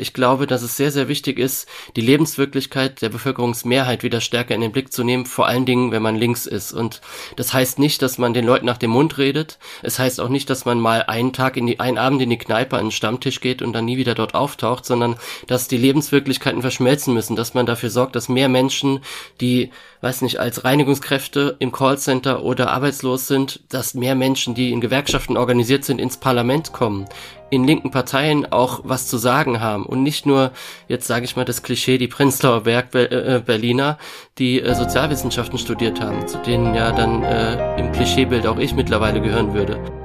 Ich glaube, dass es sehr, sehr wichtig ist, die Lebenswirklichkeit der Bevölkerungsmehrheit wieder stärker in den Blick zu nehmen, vor allen Dingen, wenn man links ist. Und das heißt nicht, dass man den Leuten nach dem Mund redet. Es heißt auch nicht, dass man mal einen Tag in die, einen Abend in die Kneipe an den Stammtisch geht und dann nie wieder dort auftaucht, sondern dass die Lebenswirklichkeiten verschmelzen müssen, dass man dafür sorgt, dass mehr Menschen, die, weiß nicht, als Reinigungskräfte im Callcenter oder arbeitslos sind, dass mehr Menschen, die in Gewerkschaften organisiert sind, ins Parlament kommen in linken Parteien auch was zu sagen haben und nicht nur, jetzt sage ich mal das Klischee, die Prenzlauer Berg äh, Berliner, die äh, Sozialwissenschaften studiert haben, zu denen ja dann äh, im Klischeebild auch ich mittlerweile gehören würde.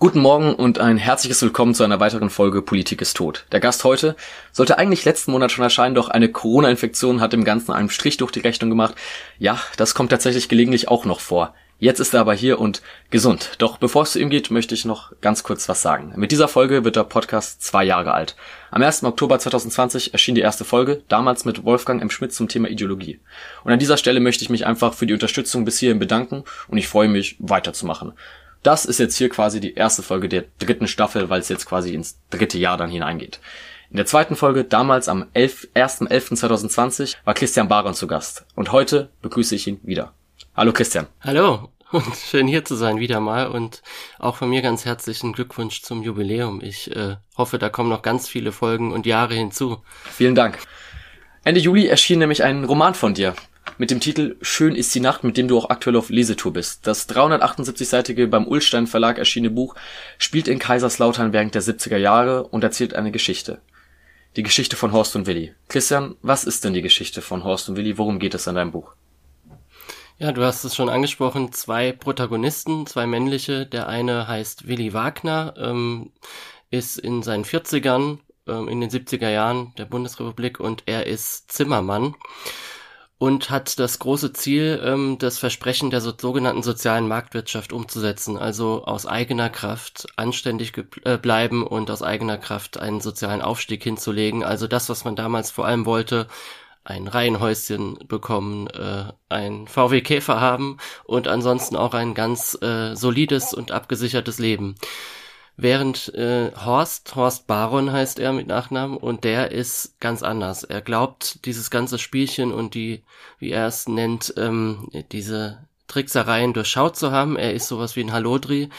Guten Morgen und ein herzliches Willkommen zu einer weiteren Folge Politik ist tot. Der Gast heute sollte eigentlich letzten Monat schon erscheinen, doch eine Corona-Infektion hat dem Ganzen einen Strich durch die Rechnung gemacht. Ja, das kommt tatsächlich gelegentlich auch noch vor. Jetzt ist er aber hier und gesund. Doch bevor es zu ihm geht, möchte ich noch ganz kurz was sagen. Mit dieser Folge wird der Podcast zwei Jahre alt. Am 1. Oktober 2020 erschien die erste Folge, damals mit Wolfgang M. Schmidt zum Thema Ideologie. Und an dieser Stelle möchte ich mich einfach für die Unterstützung bis hierhin bedanken und ich freue mich, weiterzumachen. Das ist jetzt hier quasi die erste Folge der dritten Staffel, weil es jetzt quasi ins dritte Jahr dann hineingeht. In der zweiten Folge, damals am 1.11.2020, war Christian Baron zu Gast. Und heute begrüße ich ihn wieder. Hallo Christian. Hallo und schön hier zu sein wieder mal und auch von mir ganz herzlichen Glückwunsch zum Jubiläum. Ich äh, hoffe, da kommen noch ganz viele Folgen und Jahre hinzu. Vielen Dank. Ende Juli erschien nämlich ein Roman von dir mit dem Titel Schön ist die Nacht, mit dem du auch aktuell auf Lesetour bist. Das 378-seitige beim Ulstein Verlag erschienene Buch spielt in Kaiserslautern während der 70er Jahre und erzählt eine Geschichte. Die Geschichte von Horst und Willi. Christian, was ist denn die Geschichte von Horst und Willi? Worum geht es in deinem Buch? Ja, du hast es schon angesprochen, zwei Protagonisten, zwei männliche. Der eine heißt Willy Wagner, ähm, ist in seinen 40ern, ähm, in den 70er Jahren der Bundesrepublik und er ist Zimmermann und hat das große Ziel, ähm, das Versprechen der so, sogenannten sozialen Marktwirtschaft umzusetzen, also aus eigener Kraft anständig äh, bleiben und aus eigener Kraft einen sozialen Aufstieg hinzulegen. Also das, was man damals vor allem wollte, ein Reihenhäuschen bekommen, äh, ein VW Käfer haben und ansonsten auch ein ganz äh, solides und abgesichertes Leben. Während äh, Horst, Horst Baron heißt er mit Nachnamen, und der ist ganz anders. Er glaubt, dieses ganze Spielchen und die, wie er es nennt, ähm, diese Tricksereien durchschaut zu haben. Er ist sowas wie ein Halodri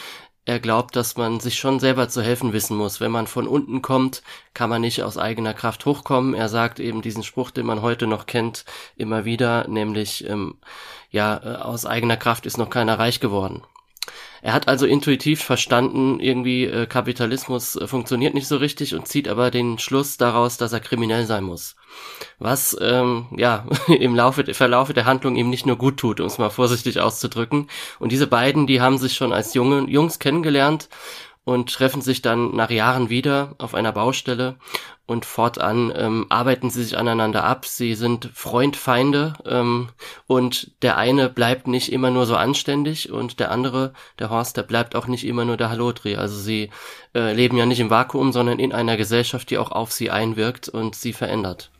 er glaubt, dass man sich schon selber zu helfen wissen muss. Wenn man von unten kommt, kann man nicht aus eigener Kraft hochkommen. Er sagt eben diesen Spruch, den man heute noch kennt, immer wieder, nämlich, ähm, ja, äh, aus eigener Kraft ist noch keiner reich geworden. Er hat also intuitiv verstanden, irgendwie äh, Kapitalismus äh, funktioniert nicht so richtig und zieht aber den Schluss daraus, dass er kriminell sein muss. Was ähm, ja im Laufe Verlaufe der Handlung ihm nicht nur gut tut, um es mal vorsichtig auszudrücken. Und diese beiden, die haben sich schon als junge Jungs kennengelernt und treffen sich dann nach Jahren wieder auf einer Baustelle und fortan ähm, arbeiten sie sich aneinander ab. Sie sind Freund, Feinde ähm, und der eine bleibt nicht immer nur so anständig und der andere, der Horst, der bleibt auch nicht immer nur der Halotri. Also sie äh, leben ja nicht im Vakuum, sondern in einer Gesellschaft, die auch auf sie einwirkt und sie verändert.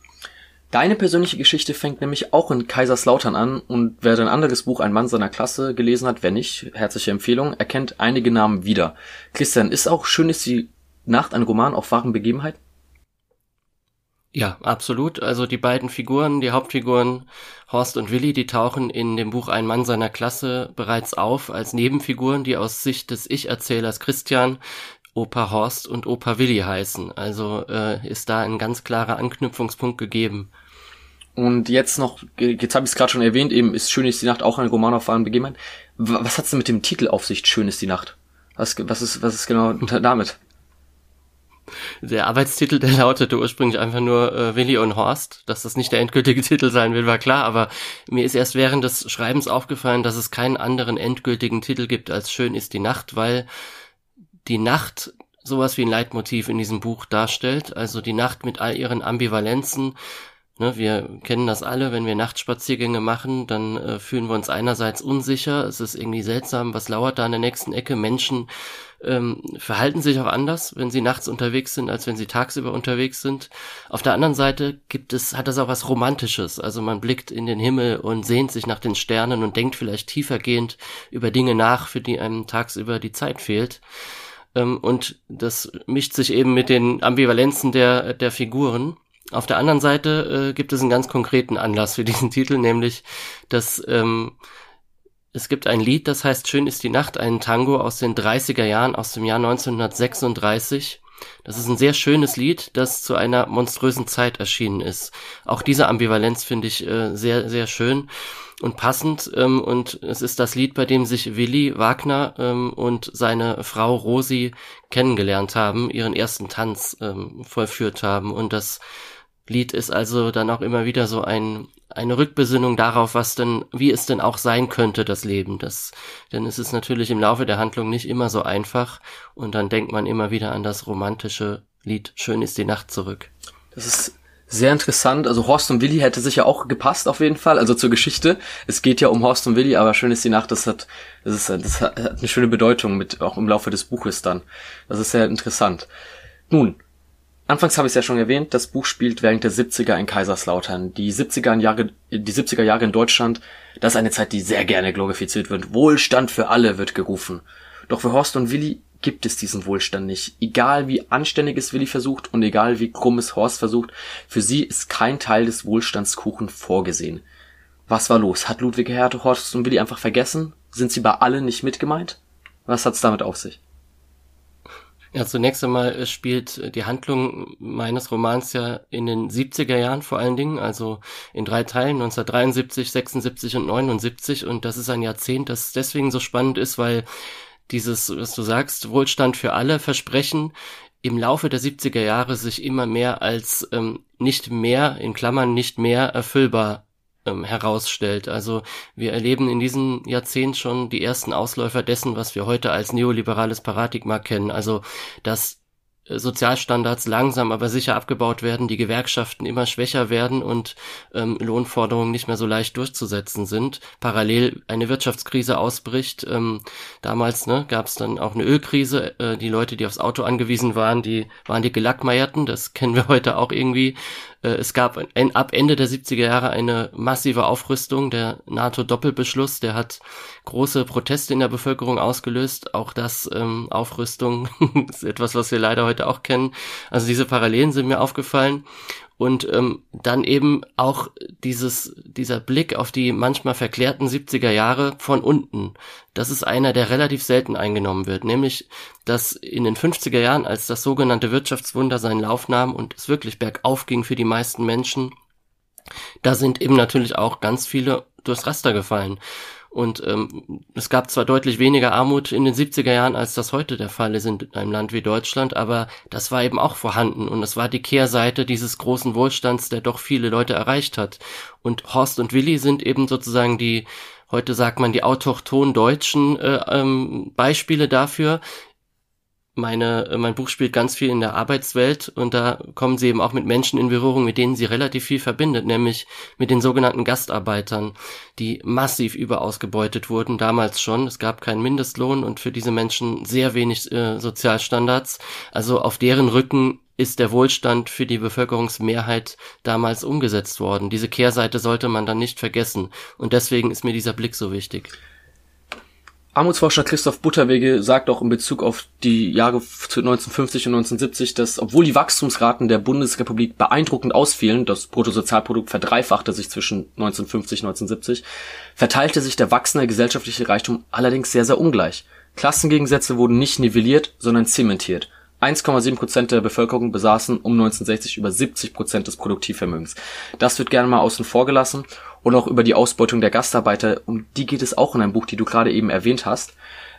Deine persönliche Geschichte fängt nämlich auch in Kaiserslautern an und wer dein anderes Buch Ein Mann seiner Klasse gelesen hat, wer nicht, herzliche Empfehlung, erkennt einige Namen wieder. Christian, ist auch Schön ist die Nacht ein Roman auf wahren Begebenheiten? Ja, absolut. Also die beiden Figuren, die Hauptfiguren Horst und Willi, die tauchen in dem Buch Ein Mann seiner Klasse bereits auf als Nebenfiguren, die aus Sicht des Ich-Erzählers Christian Opa Horst und Opa Willi heißen. Also äh, ist da ein ganz klarer Anknüpfungspunkt gegeben. Und jetzt noch, jetzt habe ich es gerade schon erwähnt, eben ist Schön ist die Nacht auch ein Roman auf wahren Begebenheiten. Was hat's denn mit dem Titel auf sich, Schön ist die Nacht? Was, was, ist, was ist genau damit? Der Arbeitstitel, der lautete ursprünglich einfach nur äh, Willi und Horst. Dass das nicht der endgültige Titel sein will, war klar, aber mir ist erst während des Schreibens aufgefallen, dass es keinen anderen endgültigen Titel gibt als Schön ist die Nacht, weil die Nacht sowas wie ein Leitmotiv in diesem Buch darstellt. Also die Nacht mit all ihren Ambivalenzen. Ne, wir kennen das alle, wenn wir Nachtspaziergänge machen, dann äh, fühlen wir uns einerseits unsicher. Es ist irgendwie seltsam, was lauert da an der nächsten Ecke. Menschen ähm, verhalten sich auch anders, wenn sie nachts unterwegs sind, als wenn sie tagsüber unterwegs sind. Auf der anderen Seite gibt es, hat das auch was Romantisches. Also man blickt in den Himmel und sehnt sich nach den Sternen und denkt vielleicht tiefergehend über Dinge nach, für die einem tagsüber die Zeit fehlt. Ähm, und das mischt sich eben mit den Ambivalenzen der, der Figuren. Auf der anderen Seite äh, gibt es einen ganz konkreten Anlass für diesen Titel, nämlich dass ähm, es gibt ein Lied, das heißt Schön ist die Nacht, ein Tango aus den 30er Jahren, aus dem Jahr 1936. Das ist ein sehr schönes Lied, das zu einer monströsen Zeit erschienen ist. Auch diese Ambivalenz finde ich äh, sehr, sehr schön und passend. Ähm, und es ist das Lied, bei dem sich Willi Wagner ähm, und seine Frau Rosi kennengelernt haben, ihren ersten Tanz ähm, vollführt haben. Und das Lied ist also dann auch immer wieder so ein, eine Rückbesinnung darauf, was denn, wie es denn auch sein könnte, das Leben. Das, denn es ist natürlich im Laufe der Handlung nicht immer so einfach und dann denkt man immer wieder an das romantische Lied Schön ist die Nacht zurück. Das ist sehr interessant. Also Horst und Willi hätte sicher auch gepasst auf jeden Fall. Also zur Geschichte. Es geht ja um Horst und Willi, aber schön ist die Nacht. Das hat, das ist, das hat eine schöne Bedeutung mit auch im Laufe des Buches dann. Das ist sehr interessant. Nun, Anfangs habe ich es ja schon erwähnt, das Buch spielt während der 70er in Kaiserslautern. Die 70er Jahre, die 70er Jahre in Deutschland, das ist eine Zeit, die sehr gerne glorifiziert wird. Wohlstand für alle wird gerufen. Doch für Horst und Willi gibt es diesen Wohlstand nicht. Egal wie anständig es Willi versucht und egal wie krumm es Horst versucht, für sie ist kein Teil des Wohlstandskuchen vorgesehen. Was war los? Hat Ludwig Herr Horst und Willi einfach vergessen? Sind sie bei allen nicht mitgemeint? Was hat's damit auf sich? Ja, zunächst einmal spielt die Handlung meines Romans ja in den 70er Jahren vor allen Dingen, also in drei Teilen, 1973, 76 und 79. Und das ist ein Jahrzehnt, das deswegen so spannend ist, weil dieses, was du sagst, Wohlstand für alle Versprechen im Laufe der 70er Jahre sich immer mehr als ähm, nicht mehr, in Klammern nicht mehr erfüllbar ähm, herausstellt. Also wir erleben in diesem Jahrzehnt schon die ersten Ausläufer dessen, was wir heute als neoliberales Paradigma kennen. Also dass Sozialstandards langsam aber sicher abgebaut werden, die Gewerkschaften immer schwächer werden und ähm, Lohnforderungen nicht mehr so leicht durchzusetzen sind. Parallel eine Wirtschaftskrise ausbricht. Ähm, damals ne, gab es dann auch eine Ölkrise. Äh, die Leute, die aufs Auto angewiesen waren, die waren die Gelackmeierten. Das kennen wir heute auch irgendwie. Äh, es gab ein, ab Ende der 70er Jahre eine massive Aufrüstung. Der NATO-Doppelbeschluss, der hat große Proteste in der Bevölkerung ausgelöst. Auch das ähm, Aufrüstung ist etwas, was wir leider heute auch kennen. Also diese Parallelen sind mir aufgefallen. Und ähm, dann eben auch dieses, dieser Blick auf die manchmal verklärten 70er Jahre von unten. Das ist einer, der relativ selten eingenommen wird. Nämlich, dass in den 50er Jahren, als das sogenannte Wirtschaftswunder seinen Lauf nahm und es wirklich bergauf ging für die meisten Menschen, da sind eben natürlich auch ganz viele durchs Raster gefallen. Und ähm, es gab zwar deutlich weniger Armut in den 70er Jahren, als das heute der Fall ist in einem Land wie Deutschland, aber das war eben auch vorhanden und es war die Kehrseite dieses großen Wohlstands, der doch viele Leute erreicht hat. Und Horst und Willi sind eben sozusagen die heute sagt man die autochthon deutschen äh, ähm, Beispiele dafür, meine, äh, mein Buch spielt ganz viel in der Arbeitswelt und da kommen sie eben auch mit Menschen in Berührung, mit denen sie relativ viel verbindet, nämlich mit den sogenannten Gastarbeitern, die massiv überausgebeutet wurden, damals schon. Es gab keinen Mindestlohn und für diese Menschen sehr wenig äh, Sozialstandards. Also auf deren Rücken ist der Wohlstand für die Bevölkerungsmehrheit damals umgesetzt worden. Diese Kehrseite sollte man dann nicht vergessen. Und deswegen ist mir dieser Blick so wichtig. Armutsforscher Christoph Butterwege sagt auch in Bezug auf die Jahre 1950 und 1970, dass obwohl die Wachstumsraten der Bundesrepublik beeindruckend ausfielen, das Bruttosozialprodukt verdreifachte sich zwischen 1950 und 1970, verteilte sich der wachsende gesellschaftliche Reichtum allerdings sehr, sehr ungleich. Klassengegensätze wurden nicht nivelliert, sondern zementiert. 1,7 Prozent der Bevölkerung besaßen um 1960 über 70 Prozent des Produktivvermögens. Das wird gerne mal außen vor gelassen und auch über die Ausbeutung der Gastarbeiter, um die geht es auch in einem Buch, die du gerade eben erwähnt hast.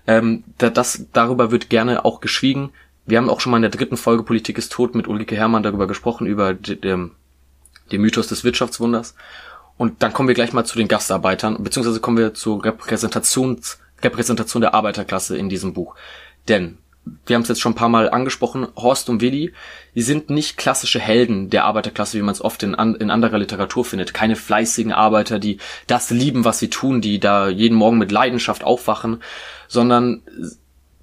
Ähm, das, darüber wird gerne auch geschwiegen. Wir haben auch schon mal in der dritten Folge Politik ist tot mit Ulrike Herrmann darüber gesprochen, über den, den Mythos des Wirtschaftswunders. Und dann kommen wir gleich mal zu den Gastarbeitern, beziehungsweise kommen wir zur Repräsentations, Repräsentation der Arbeiterklasse in diesem Buch. Denn wir haben es jetzt schon ein paar Mal angesprochen, Horst und Willi, die sind nicht klassische Helden der Arbeiterklasse, wie man es oft in, in anderer Literatur findet. Keine fleißigen Arbeiter, die das lieben, was sie tun, die da jeden Morgen mit Leidenschaft aufwachen, sondern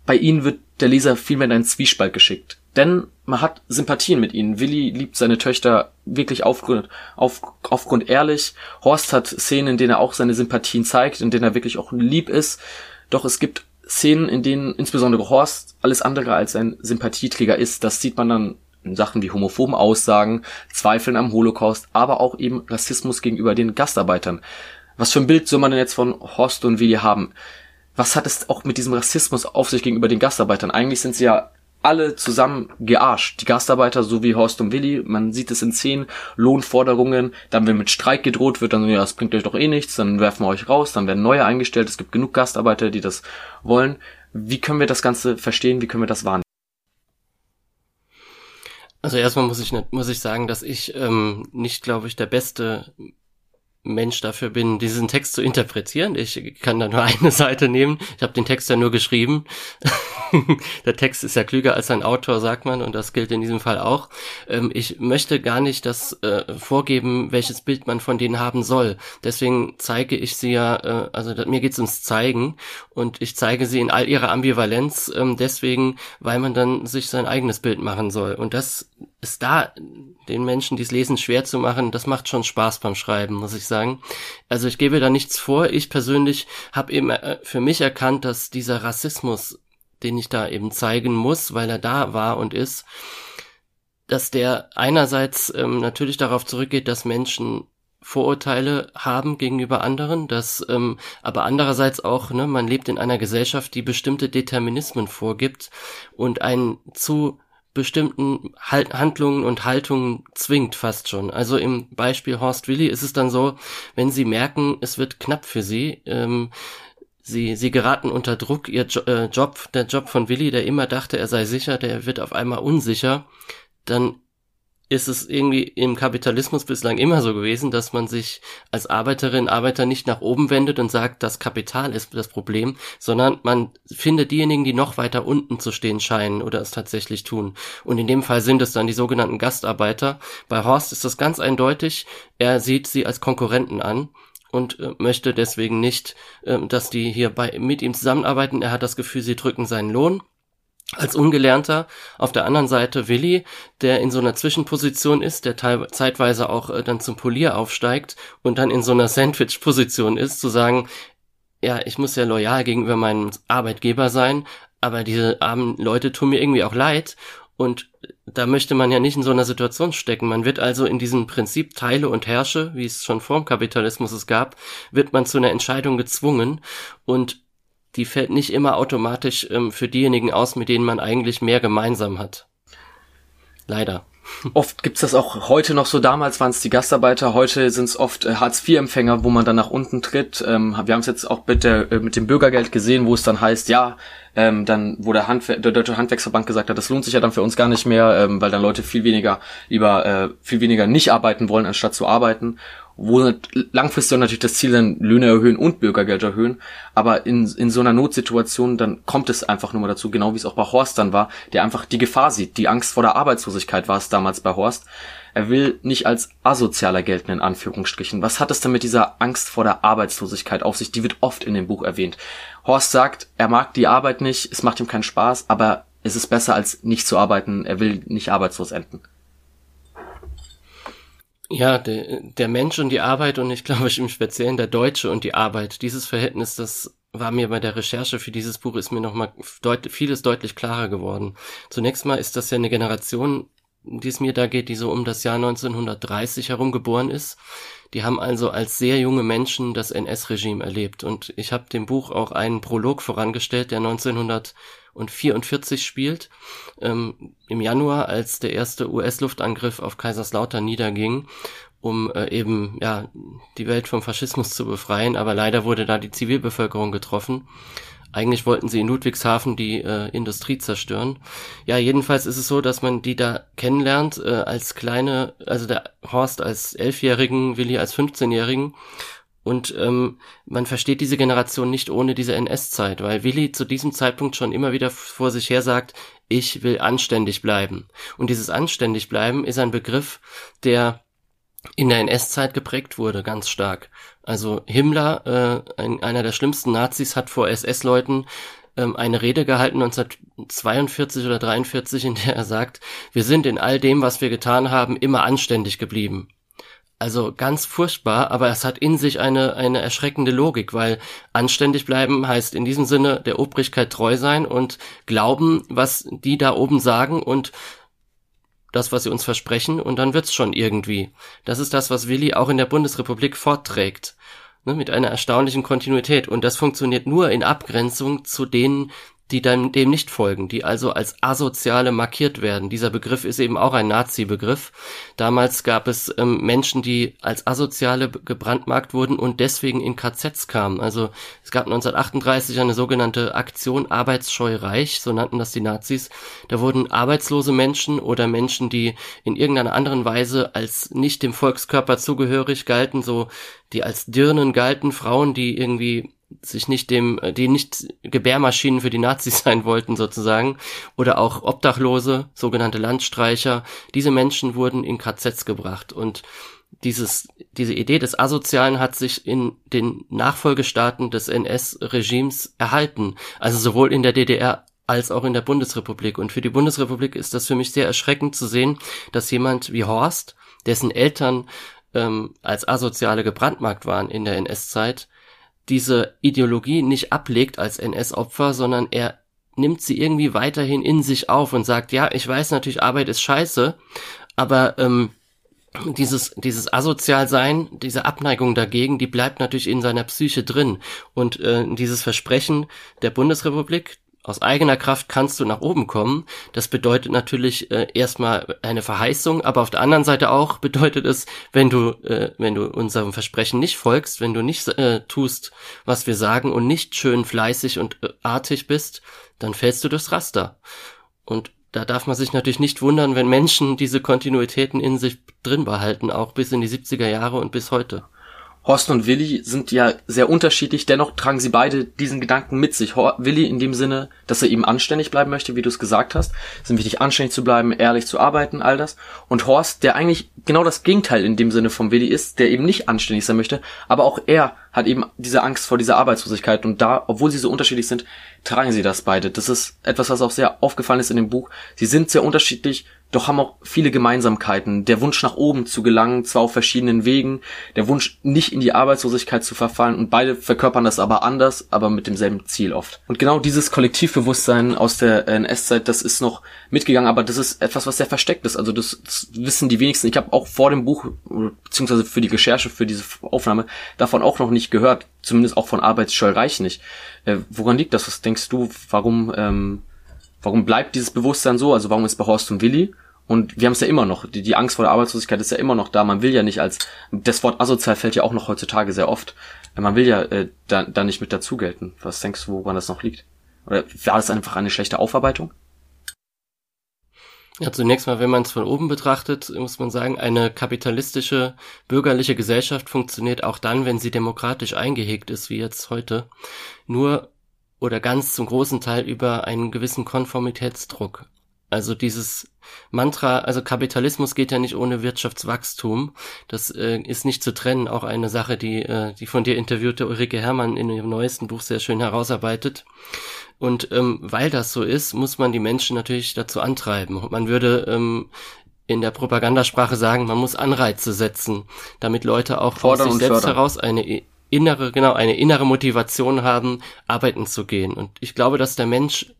bei ihnen wird der Leser vielmehr in einen Zwiespalt geschickt. Denn man hat Sympathien mit ihnen. Willi liebt seine Töchter wirklich aufgrund, auf, aufgrund ehrlich. Horst hat Szenen, in denen er auch seine Sympathien zeigt, in denen er wirklich auch lieb ist. Doch es gibt Szenen, in denen insbesondere Horst alles andere als ein Sympathieträger ist. Das sieht man dann in Sachen wie homophoben Aussagen, Zweifeln am Holocaust, aber auch eben Rassismus gegenüber den Gastarbeitern. Was für ein Bild soll man denn jetzt von Horst und Willi haben? Was hat es auch mit diesem Rassismus auf sich gegenüber den Gastarbeitern? Eigentlich sind sie ja alle zusammen gearscht. Die Gastarbeiter sowie Horst und Willi, man sieht es in Szenen, Lohnforderungen, dann wenn mit Streik gedroht wird, dann ja, das bringt euch doch eh nichts, dann werfen wir euch raus, dann werden neue eingestellt, es gibt genug Gastarbeiter, die das wollen. Wie können wir das Ganze verstehen, wie können wir das wahrnehmen? Also erstmal muss ich muss ich sagen, dass ich ähm, nicht, glaube ich, der beste Mensch dafür bin, diesen Text zu interpretieren. Ich kann da nur eine Seite nehmen. Ich habe den Text ja nur geschrieben. Der Text ist ja klüger als ein Autor, sagt man, und das gilt in diesem Fall auch. Ähm, ich möchte gar nicht das äh, vorgeben, welches Bild man von denen haben soll. Deswegen zeige ich sie ja, äh, also mir geht's ums Zeigen und ich zeige sie in all ihrer Ambivalenz, ähm, deswegen, weil man dann sich sein eigenes Bild machen soll. Und das ist da den Menschen, die es lesen, schwer zu machen. Das macht schon Spaß beim Schreiben, muss ich sagen. Also ich gebe da nichts vor. Ich persönlich habe eben äh, für mich erkannt, dass dieser Rassismus, den ich da eben zeigen muss, weil er da war und ist, dass der einerseits ähm, natürlich darauf zurückgeht, dass Menschen Vorurteile haben gegenüber anderen, dass ähm, aber andererseits auch, ne, man lebt in einer Gesellschaft, die bestimmte Determinismen vorgibt und einen zu bestimmten halt Handlungen und Haltungen zwingt fast schon. Also im Beispiel Horst Willi ist es dann so, wenn sie merken, es wird knapp für sie, ähm, sie, sie geraten unter Druck, ihr jo äh, Job, der Job von Willi, der immer dachte, er sei sicher, der wird auf einmal unsicher, dann ist es irgendwie im Kapitalismus bislang immer so gewesen, dass man sich als Arbeiterin, Arbeiter nicht nach oben wendet und sagt, das Kapital ist das Problem, sondern man findet diejenigen, die noch weiter unten zu stehen scheinen oder es tatsächlich tun. Und in dem Fall sind es dann die sogenannten Gastarbeiter. Bei Horst ist das ganz eindeutig. Er sieht sie als Konkurrenten an und äh, möchte deswegen nicht, äh, dass die hier bei, mit ihm zusammenarbeiten. Er hat das Gefühl, sie drücken seinen Lohn als Ungelernter. Auf der anderen Seite Willi, der in so einer Zwischenposition ist, der zeitweise auch äh, dann zum Polier aufsteigt und dann in so einer Sandwich-Position ist, zu sagen, ja, ich muss ja loyal gegenüber meinem Arbeitgeber sein, aber diese armen Leute tun mir irgendwie auch leid und da möchte man ja nicht in so einer Situation stecken. Man wird also in diesem Prinzip Teile und Herrsche, wie es schon vorm Kapitalismus es gab, wird man zu einer Entscheidung gezwungen und die fällt nicht immer automatisch ähm, für diejenigen aus, mit denen man eigentlich mehr gemeinsam hat. Leider. Oft gibt's das auch heute noch so. Damals waren es die Gastarbeiter, heute sind es oft äh, Hartz-IV-Empfänger, wo man dann nach unten tritt. Ähm, wir haben es jetzt auch mit, der, äh, mit dem Bürgergeld gesehen, wo es dann heißt, ja, ähm, dann, wo der, Handwer der Deutsche Handwerksverband gesagt hat, das lohnt sich ja dann für uns gar nicht mehr, ähm, weil dann Leute viel weniger lieber äh, viel weniger nicht arbeiten wollen, anstatt zu arbeiten wo langfristig natürlich das Ziel dann Löhne erhöhen und Bürgergeld erhöhen, aber in, in so einer Notsituation dann kommt es einfach nur mal dazu, genau wie es auch bei Horst dann war, der einfach die Gefahr sieht, die Angst vor der Arbeitslosigkeit war es damals bei Horst. Er will nicht als asozialer gelten, in Anführungsstrichen. Was hat es denn mit dieser Angst vor der Arbeitslosigkeit auf sich? Die wird oft in dem Buch erwähnt. Horst sagt, er mag die Arbeit nicht, es macht ihm keinen Spaß, aber es ist besser als nicht zu arbeiten, er will nicht arbeitslos enden. Ja, der, der Mensch und die Arbeit und ich glaube im Speziellen der Deutsche und die Arbeit, dieses Verhältnis, das war mir bei der Recherche für dieses Buch ist mir nochmal deut vieles deutlich klarer geworden. Zunächst mal ist das ja eine Generation, die es mir da geht, die so um das Jahr 1930 herum geboren ist. Die haben also als sehr junge Menschen das NS-Regime erlebt. Und ich habe dem Buch auch einen Prolog vorangestellt, der 1944 spielt, ähm, im Januar, als der erste US-Luftangriff auf Kaiserslautern niederging, um äh, eben ja die Welt vom Faschismus zu befreien. Aber leider wurde da die Zivilbevölkerung getroffen. Eigentlich wollten sie in Ludwigshafen die äh, Industrie zerstören. Ja, jedenfalls ist es so, dass man die da kennenlernt äh, als kleine, also der Horst als Elfjährigen, Willi als 15-Jährigen. Und ähm, man versteht diese Generation nicht ohne diese NS-Zeit, weil Willi zu diesem Zeitpunkt schon immer wieder vor sich her sagt, ich will anständig bleiben. Und dieses anständig bleiben ist ein Begriff, der in der NS-Zeit geprägt wurde, ganz stark. Also Himmler, äh, ein, einer der schlimmsten Nazis, hat vor SS-Leuten ähm, eine Rede gehalten 1942 oder 43, in der er sagt, wir sind in all dem, was wir getan haben, immer anständig geblieben. Also ganz furchtbar, aber es hat in sich eine, eine erschreckende Logik, weil anständig bleiben heißt in diesem Sinne der Obrigkeit treu sein und glauben, was die da oben sagen und das, was sie uns versprechen, und dann wird's schon irgendwie. Das ist das, was Willi auch in der Bundesrepublik fortträgt. Ne, mit einer erstaunlichen Kontinuität. Und das funktioniert nur in Abgrenzung zu denen, die dann dem nicht folgen, die also als asoziale markiert werden. Dieser Begriff ist eben auch ein Nazi-Begriff. Damals gab es ähm, Menschen, die als asoziale gebrandmarkt wurden und deswegen in KZs kamen. Also es gab 1938 eine sogenannte Aktion Arbeitsscheu Reich, so nannten das die Nazis. Da wurden arbeitslose Menschen oder Menschen, die in irgendeiner anderen Weise als nicht dem Volkskörper zugehörig galten, so die als Dirnen galten, Frauen, die irgendwie sich nicht dem, äh, die nicht Gebärmaschinen für die Nazis sein wollten sozusagen, oder auch Obdachlose, sogenannte Landstreicher, diese Menschen wurden in KZs gebracht. Und dieses, diese Idee des Asozialen hat sich in den Nachfolgestaaten des NS-Regimes erhalten, also sowohl in der DDR als auch in der Bundesrepublik. Und für die Bundesrepublik ist das für mich sehr erschreckend zu sehen, dass jemand wie Horst, dessen Eltern ähm, als Asoziale gebrandmarkt waren in der NS-Zeit, diese Ideologie nicht ablegt als NS-Opfer, sondern er nimmt sie irgendwie weiterhin in sich auf und sagt, ja, ich weiß natürlich, Arbeit ist scheiße, aber ähm, dieses, dieses Asozialsein, diese Abneigung dagegen, die bleibt natürlich in seiner Psyche drin. Und äh, dieses Versprechen der Bundesrepublik, aus eigener Kraft kannst du nach oben kommen. Das bedeutet natürlich äh, erstmal eine Verheißung, aber auf der anderen Seite auch bedeutet es, wenn du, äh, wenn du unserem Versprechen nicht folgst, wenn du nicht äh, tust, was wir sagen und nicht schön fleißig und äh, artig bist, dann fällst du durchs Raster. Und da darf man sich natürlich nicht wundern, wenn Menschen diese Kontinuitäten in sich drin behalten, auch bis in die 70er Jahre und bis heute. Horst und Willi sind ja sehr unterschiedlich, dennoch tragen sie beide diesen Gedanken mit sich. Willi in dem Sinne, dass er eben anständig bleiben möchte, wie du es gesagt hast. Es ist wichtig, anständig zu bleiben, ehrlich zu arbeiten, all das. Und Horst, der eigentlich genau das Gegenteil in dem Sinne vom Willi ist, der eben nicht anständig sein möchte, aber auch er hat eben diese Angst vor dieser Arbeitslosigkeit und da, obwohl sie so unterschiedlich sind, tragen sie das beide. Das ist etwas, was auch sehr aufgefallen ist in dem Buch. Sie sind sehr unterschiedlich, doch haben auch viele Gemeinsamkeiten. Der Wunsch nach oben zu gelangen, zwar auf verschiedenen Wegen, der Wunsch nicht in die Arbeitslosigkeit zu verfallen und beide verkörpern das aber anders, aber mit demselben Ziel oft. Und genau dieses Kollektivbewusstsein aus der NS-Zeit, das ist noch mitgegangen, aber das ist etwas, was sehr versteckt ist. Also das, das wissen die wenigsten. Ich habe auch vor dem Buch, beziehungsweise für die Recherche, für diese Aufnahme, davon auch noch nicht gehört. Zumindest auch von Arbeitsscheu Reich nicht. Äh, woran liegt das? Was denkst du? Warum ähm, Warum bleibt dieses Bewusstsein so? Also warum ist bei Horst und Willi? Und wir haben es ja immer noch. Die, die Angst vor der Arbeitslosigkeit ist ja immer noch da. Man will ja nicht als, das Wort asozial fällt ja auch noch heutzutage sehr oft. Man will ja äh, da, da nicht mit dazu gelten. Was denkst du, woran das noch liegt? Oder war das einfach eine schlechte Aufarbeitung? Ja, zunächst mal, wenn man es von oben betrachtet, muss man sagen, eine kapitalistische bürgerliche Gesellschaft funktioniert auch dann, wenn sie demokratisch eingehegt ist, wie jetzt heute. Nur oder ganz zum großen Teil über einen gewissen Konformitätsdruck. Also dieses Mantra, also Kapitalismus geht ja nicht ohne Wirtschaftswachstum. Das äh, ist nicht zu trennen. Auch eine Sache, die äh, die von dir interviewte Ulrike Herrmann in ihrem neuesten Buch sehr schön herausarbeitet. Und ähm, weil das so ist, muss man die Menschen natürlich dazu antreiben. Man würde ähm, in der Propagandasprache sagen, man muss Anreize setzen, damit Leute auch Fordern aus sich selbst fördern. heraus eine innere, genau, eine innere Motivation haben, arbeiten zu gehen. Und ich glaube, dass der Mensch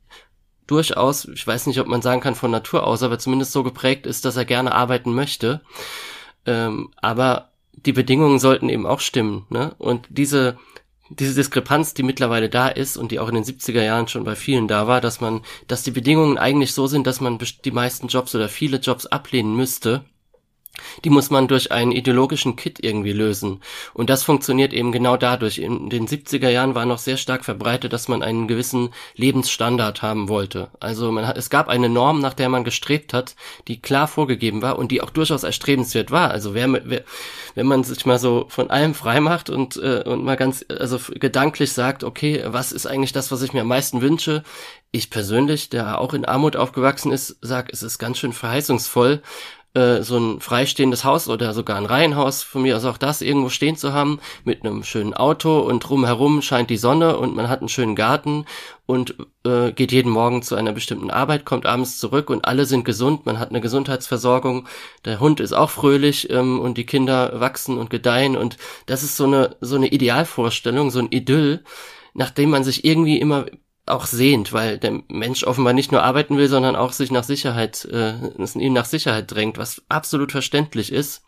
durchaus, ich weiß nicht, ob man sagen kann von Natur aus, aber zumindest so geprägt ist, dass er gerne arbeiten möchte. Ähm, aber die Bedingungen sollten eben auch stimmen. Ne? Und diese, diese Diskrepanz, die mittlerweile da ist und die auch in den 70er Jahren schon bei vielen da war, dass man, dass die Bedingungen eigentlich so sind, dass man die meisten Jobs oder viele Jobs ablehnen müsste, die muss man durch einen ideologischen Kit irgendwie lösen. Und das funktioniert eben genau dadurch. In den 70er Jahren war noch sehr stark verbreitet, dass man einen gewissen Lebensstandard haben wollte. Also man hat, es gab eine Norm, nach der man gestrebt hat, die klar vorgegeben war und die auch durchaus erstrebenswert war. Also wer, wer wenn man sich mal so von allem frei macht und, äh, und mal ganz, also gedanklich sagt, okay, was ist eigentlich das, was ich mir am meisten wünsche? Ich persönlich, der auch in Armut aufgewachsen ist, sag, es ist ganz schön verheißungsvoll, äh, so ein freistehendes Haus oder sogar ein Reihenhaus, von mir aus auch das, irgendwo stehen zu haben, mit einem schönen Auto und drumherum scheint die Sonne und man hat einen schönen Garten und äh, geht jeden Morgen zu einer bestimmten Arbeit, kommt abends zurück und alle sind gesund, man hat eine Gesundheitsversorgung, der Hund ist auch fröhlich ähm, und die Kinder wachsen und gedeihen und das ist so eine, so eine Idealvorstellung, so ein Idyll, nachdem man sich irgendwie immer auch sehnt, weil der Mensch offenbar nicht nur arbeiten will, sondern auch sich nach Sicherheit, äh, ihn nach Sicherheit drängt, was absolut verständlich ist.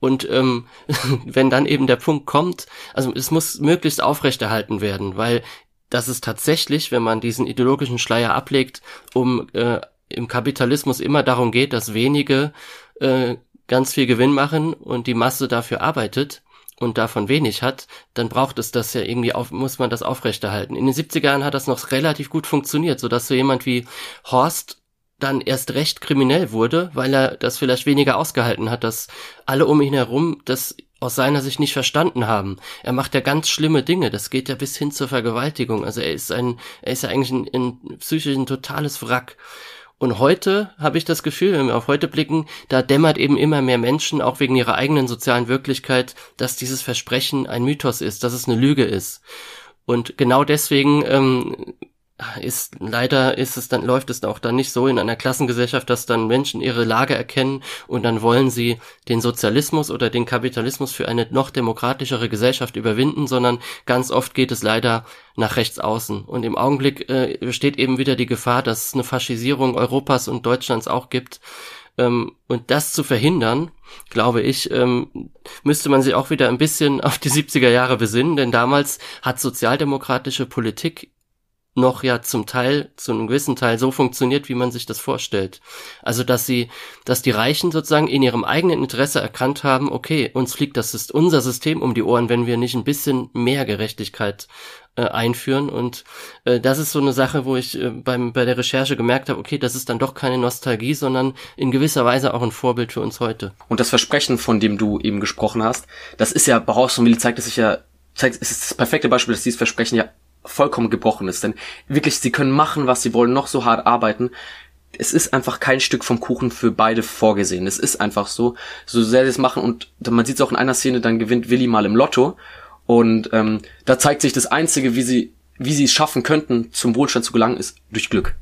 Und ähm, wenn dann eben der Punkt kommt, also es muss möglichst aufrechterhalten werden, weil das ist tatsächlich, wenn man diesen ideologischen Schleier ablegt, um äh, im Kapitalismus immer darum geht, dass wenige äh, ganz viel Gewinn machen und die Masse dafür arbeitet, und davon wenig hat, dann braucht es das ja irgendwie auf, muss man das aufrechterhalten. In den 70er Jahren hat das noch relativ gut funktioniert, so dass so jemand wie Horst dann erst recht kriminell wurde, weil er das vielleicht weniger ausgehalten hat, dass alle um ihn herum das aus seiner Sicht nicht verstanden haben. Er macht ja ganz schlimme Dinge, das geht ja bis hin zur Vergewaltigung. Also er ist ein, er ist ja eigentlich ein, ein psychisch ein totales Wrack. Und heute habe ich das Gefühl, wenn wir auf heute blicken, da dämmert eben immer mehr Menschen, auch wegen ihrer eigenen sozialen Wirklichkeit, dass dieses Versprechen ein Mythos ist, dass es eine Lüge ist. Und genau deswegen ähm, ist leider ist es dann läuft es auch dann nicht so in einer Klassengesellschaft, dass dann Menschen ihre Lage erkennen und dann wollen sie den Sozialismus oder den Kapitalismus für eine noch demokratischere Gesellschaft überwinden, sondern ganz oft geht es leider nach rechts außen und im Augenblick äh, besteht eben wieder die Gefahr, dass es eine Faschisierung Europas und Deutschlands auch gibt. Ähm, und das zu verhindern, glaube ich, ähm, müsste man sich auch wieder ein bisschen auf die 70er Jahre besinnen, denn damals hat sozialdemokratische Politik noch ja zum Teil, zu einem gewissen Teil so funktioniert, wie man sich das vorstellt. Also, dass sie, dass die Reichen sozusagen in ihrem eigenen Interesse erkannt haben, okay, uns fliegt das ist unser System um die Ohren, wenn wir nicht ein bisschen mehr Gerechtigkeit äh, einführen. Und äh, das ist so eine Sache, wo ich äh, beim, bei der Recherche gemerkt habe, okay, das ist dann doch keine Nostalgie, sondern in gewisser Weise auch ein Vorbild für uns heute. Und das Versprechen, von dem du eben gesprochen hast, das ist ja, Baraus von Willi zeigt es sich ja zeigt, es ist das perfekte Beispiel, dass dieses Versprechen ja vollkommen gebrochen ist. Denn wirklich, sie können machen, was sie wollen, noch so hart arbeiten. Es ist einfach kein Stück vom Kuchen für beide vorgesehen. Es ist einfach so, so sehr sie es machen und man sieht es auch in einer Szene, dann gewinnt Willi mal im Lotto und ähm, da zeigt sich das Einzige, wie sie wie sie es schaffen könnten, zum Wohlstand zu gelangen, ist durch Glück.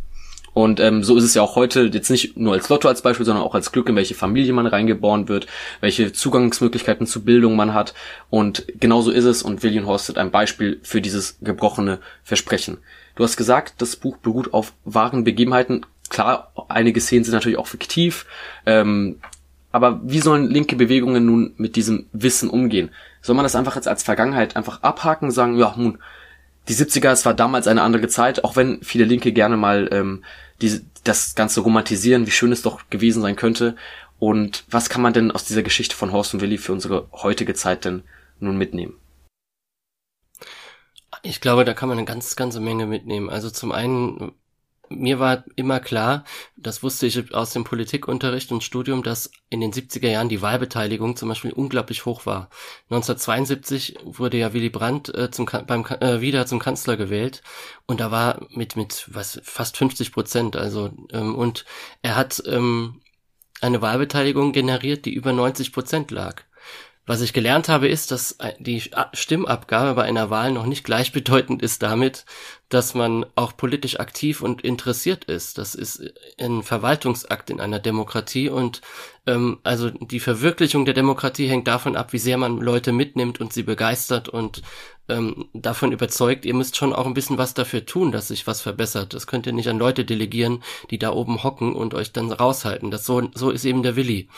Und ähm, so ist es ja auch heute, jetzt nicht nur als Lotto als Beispiel, sondern auch als Glück, in welche Familie man reingeboren wird, welche Zugangsmöglichkeiten zu Bildung man hat. Und genauso ist es und William Horst ist ein Beispiel für dieses gebrochene Versprechen. Du hast gesagt, das Buch beruht auf wahren Begebenheiten. Klar, einige Szenen sind natürlich auch fiktiv. Ähm, aber wie sollen linke Bewegungen nun mit diesem Wissen umgehen? Soll man das einfach jetzt als Vergangenheit einfach abhaken, sagen, ja, nun, die 70er, es war damals eine andere Zeit, auch wenn viele Linke gerne mal ähm, die, das Ganze romantisieren, wie schön es doch gewesen sein könnte. Und was kann man denn aus dieser Geschichte von Horst und Willi für unsere heutige Zeit denn nun mitnehmen? Ich glaube, da kann man eine ganz, ganze Menge mitnehmen. Also zum einen mir war immer klar, das wusste ich aus dem Politikunterricht und Studium, dass in den 70er Jahren die Wahlbeteiligung zum Beispiel unglaublich hoch war. 1972 wurde ja Willy Brandt äh, zum, beim, äh, wieder zum Kanzler gewählt und da war mit, mit was, fast 50 Prozent, also, ähm, und er hat ähm, eine Wahlbeteiligung generiert, die über 90 Prozent lag. Was ich gelernt habe, ist, dass die Stimmabgabe bei einer Wahl noch nicht gleichbedeutend ist damit, dass man auch politisch aktiv und interessiert ist. Das ist ein Verwaltungsakt in einer Demokratie und ähm, also die Verwirklichung der Demokratie hängt davon ab, wie sehr man Leute mitnimmt und sie begeistert und ähm, davon überzeugt, ihr müsst schon auch ein bisschen was dafür tun, dass sich was verbessert. Das könnt ihr nicht an Leute delegieren, die da oben hocken und euch dann raushalten. Das so, so ist eben der Willi.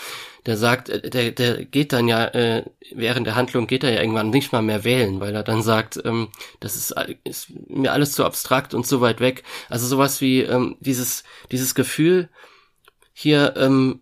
Der sagt, äh, der, der geht dann ja, äh, während der Handlung geht er ja irgendwann nicht mal mehr wählen, weil er dann sagt, ähm, das ist, ist mir alles zu abstrakt und zu weit weg. Also sowas wie ähm, dieses, dieses Gefühl, hier ähm,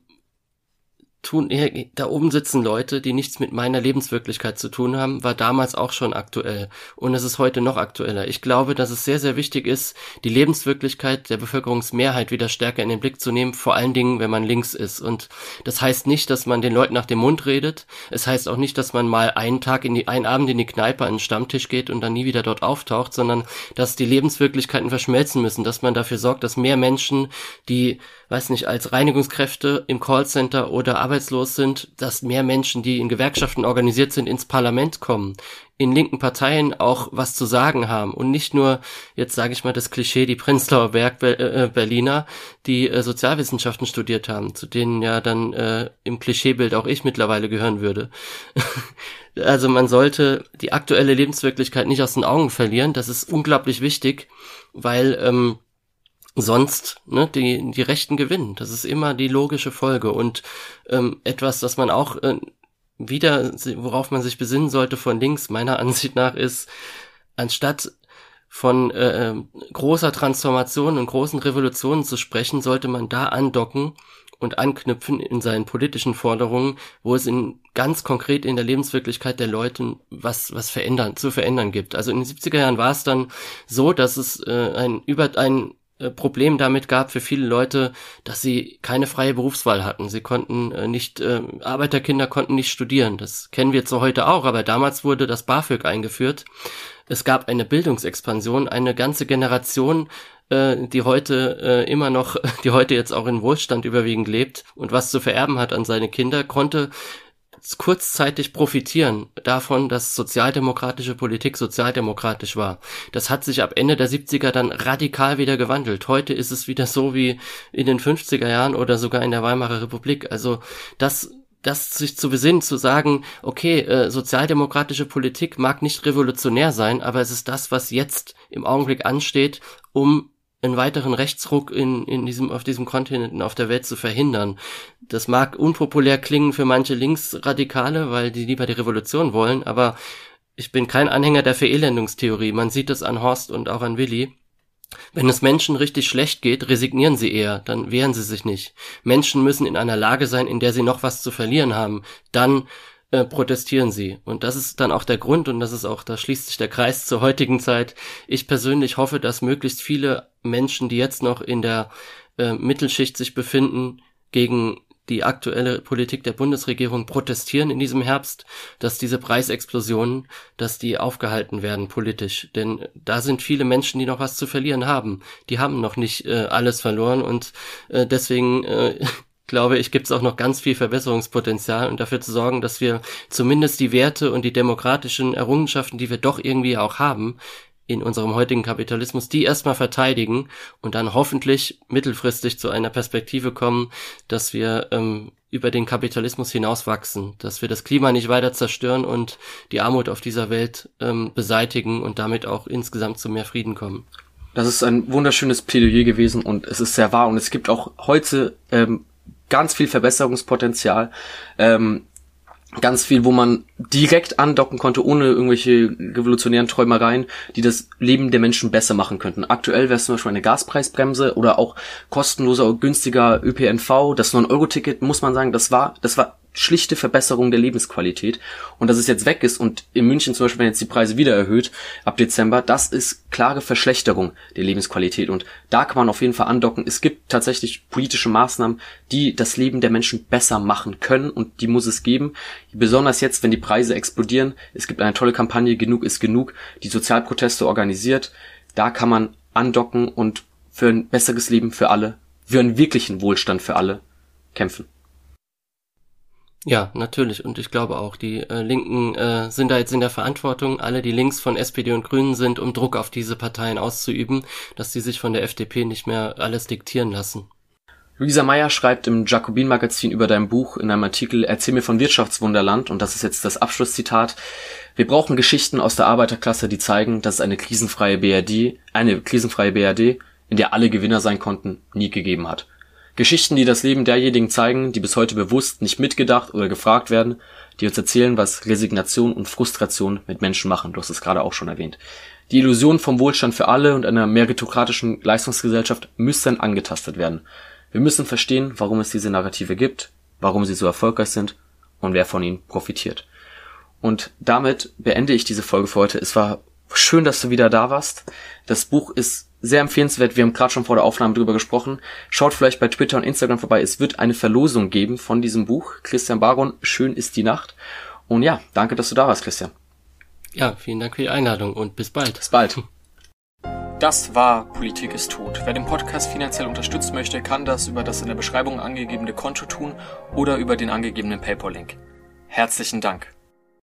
tun, da oben sitzen Leute, die nichts mit meiner Lebenswirklichkeit zu tun haben, war damals auch schon aktuell. Und es ist heute noch aktueller. Ich glaube, dass es sehr, sehr wichtig ist, die Lebenswirklichkeit der Bevölkerungsmehrheit wieder stärker in den Blick zu nehmen, vor allen Dingen, wenn man links ist. Und das heißt nicht, dass man den Leuten nach dem Mund redet. Es heißt auch nicht, dass man mal einen Tag in die, einen Abend in die Kneipe an den Stammtisch geht und dann nie wieder dort auftaucht, sondern dass die Lebenswirklichkeiten verschmelzen müssen, dass man dafür sorgt, dass mehr Menschen, die, weiß nicht, als Reinigungskräfte im Callcenter oder arbeitslos sind, dass mehr Menschen, die in Gewerkschaften organisiert sind, ins Parlament kommen, in linken Parteien auch was zu sagen haben und nicht nur, jetzt sage ich mal das Klischee, die Prenzlauer Berg äh, Berliner, die äh, Sozialwissenschaften studiert haben, zu denen ja dann äh, im Klischeebild auch ich mittlerweile gehören würde. also man sollte die aktuelle Lebenswirklichkeit nicht aus den Augen verlieren, das ist unglaublich wichtig, weil ähm, sonst ne, die, die Rechten gewinnen. Das ist immer die logische Folge. Und ähm, etwas, das man auch äh, wieder, worauf man sich besinnen sollte von links, meiner Ansicht nach, ist, anstatt von äh, ähm, großer Transformation und großen Revolutionen zu sprechen, sollte man da andocken und anknüpfen in seinen politischen Forderungen, wo es in ganz konkret in der Lebenswirklichkeit der Leute was was verändern zu verändern gibt. Also in den 70er Jahren war es dann so, dass es äh, ein über ein Problem damit gab für viele Leute, dass sie keine freie Berufswahl hatten. Sie konnten äh, nicht, äh, Arbeiterkinder konnten nicht studieren. Das kennen wir zwar heute auch, aber damals wurde das BAföG eingeführt. Es gab eine Bildungsexpansion, eine ganze Generation, äh, die heute äh, immer noch, die heute jetzt auch in Wohlstand überwiegend lebt und was zu vererben hat an seine Kinder, konnte kurzzeitig profitieren davon, dass sozialdemokratische Politik sozialdemokratisch war. Das hat sich ab Ende der 70er dann radikal wieder gewandelt. Heute ist es wieder so wie in den 50er Jahren oder sogar in der Weimarer Republik. Also das das sich zu besinnen, zu sagen, okay, äh, sozialdemokratische Politik mag nicht revolutionär sein, aber es ist das, was jetzt im Augenblick ansteht, um einen weiteren Rechtsruck in, in diesem, auf diesem Kontinent und auf der Welt zu verhindern. Das mag unpopulär klingen für manche Linksradikale, weil die lieber die Revolution wollen, aber ich bin kein Anhänger der Verelendungstheorie. Man sieht es an Horst und auch an Willi. Wenn es Menschen richtig schlecht geht, resignieren sie eher, dann wehren sie sich nicht. Menschen müssen in einer Lage sein, in der sie noch was zu verlieren haben. Dann äh, protestieren sie. Und das ist dann auch der Grund und das ist auch, da schließt sich der Kreis zur heutigen Zeit. Ich persönlich hoffe, dass möglichst viele Menschen, die jetzt noch in der äh, Mittelschicht sich befinden, gegen die aktuelle Politik der Bundesregierung protestieren in diesem Herbst, dass diese Preisexplosionen, dass die aufgehalten werden politisch. Denn da sind viele Menschen, die noch was zu verlieren haben. Die haben noch nicht äh, alles verloren und äh, deswegen äh, glaube ich, gibt es auch noch ganz viel Verbesserungspotenzial und dafür zu sorgen, dass wir zumindest die Werte und die demokratischen Errungenschaften, die wir doch irgendwie auch haben, in unserem heutigen Kapitalismus, die erstmal verteidigen und dann hoffentlich mittelfristig zu einer Perspektive kommen, dass wir ähm, über den Kapitalismus hinauswachsen, dass wir das Klima nicht weiter zerstören und die Armut auf dieser Welt ähm, beseitigen und damit auch insgesamt zu mehr Frieden kommen. Das ist ein wunderschönes Plädoyer gewesen und es ist sehr wahr und es gibt auch heute ähm, ganz viel Verbesserungspotenzial. Ähm, ganz viel, wo man direkt andocken konnte, ohne irgendwelche revolutionären Träumereien, die das Leben der Menschen besser machen könnten. Aktuell wäre es zum Beispiel eine Gaspreisbremse oder auch kostenloser, günstiger ÖPNV. Das 9-Euro-Ticket, muss man sagen, das war, das war schlichte Verbesserung der Lebensqualität. Und dass es jetzt weg ist und in München zum Beispiel, wenn jetzt die Preise wieder erhöht ab Dezember, das ist klare Verschlechterung der Lebensqualität. Und da kann man auf jeden Fall andocken. Es gibt tatsächlich politische Maßnahmen, die das Leben der Menschen besser machen können und die muss es geben. Besonders jetzt, wenn die Preise explodieren. Es gibt eine tolle Kampagne, Genug ist genug, die Sozialproteste organisiert. Da kann man andocken und für ein besseres Leben für alle, für einen wirklichen Wohlstand für alle kämpfen. Ja, natürlich. Und ich glaube auch, die äh, Linken äh, sind da jetzt in der Verantwortung, alle, die links von SPD und Grünen sind, um Druck auf diese Parteien auszuüben, dass sie sich von der FDP nicht mehr alles diktieren lassen. Luisa Meyer schreibt im Jacobin-Magazin über dein Buch in einem Artikel Erzähl mir von Wirtschaftswunderland, und das ist jetzt das Abschlusszitat, wir brauchen Geschichten aus der Arbeiterklasse, die zeigen, dass es eine krisenfreie BRD, eine krisenfreie BRD, in der alle Gewinner sein konnten, nie gegeben hat. Geschichten, die das Leben derjenigen zeigen, die bis heute bewusst nicht mitgedacht oder gefragt werden, die uns erzählen, was Resignation und Frustration mit Menschen machen. Du hast es gerade auch schon erwähnt. Die Illusion vom Wohlstand für alle und einer meritokratischen Leistungsgesellschaft müssen angetastet werden. Wir müssen verstehen, warum es diese Narrative gibt. warum sie so erfolgreich sind und wer von ihnen profitiert. Und damit beende ich diese Folge für heute. Es war schön, dass du wieder da warst. Das Buch ist sehr empfehlenswert. Wir haben gerade schon vor der Aufnahme drüber gesprochen. Schaut vielleicht bei Twitter und Instagram vorbei. Es wird eine Verlosung geben von diesem Buch. Christian Baron, schön ist die Nacht. Und ja, danke, dass du da warst, Christian. Ja, vielen Dank für die Einladung und bis bald. Bis bald. Das war Politik ist tot. Wer den Podcast finanziell unterstützen möchte, kann das über das in der Beschreibung angegebene Konto tun oder über den angegebenen PayPal-Link. Herzlichen Dank.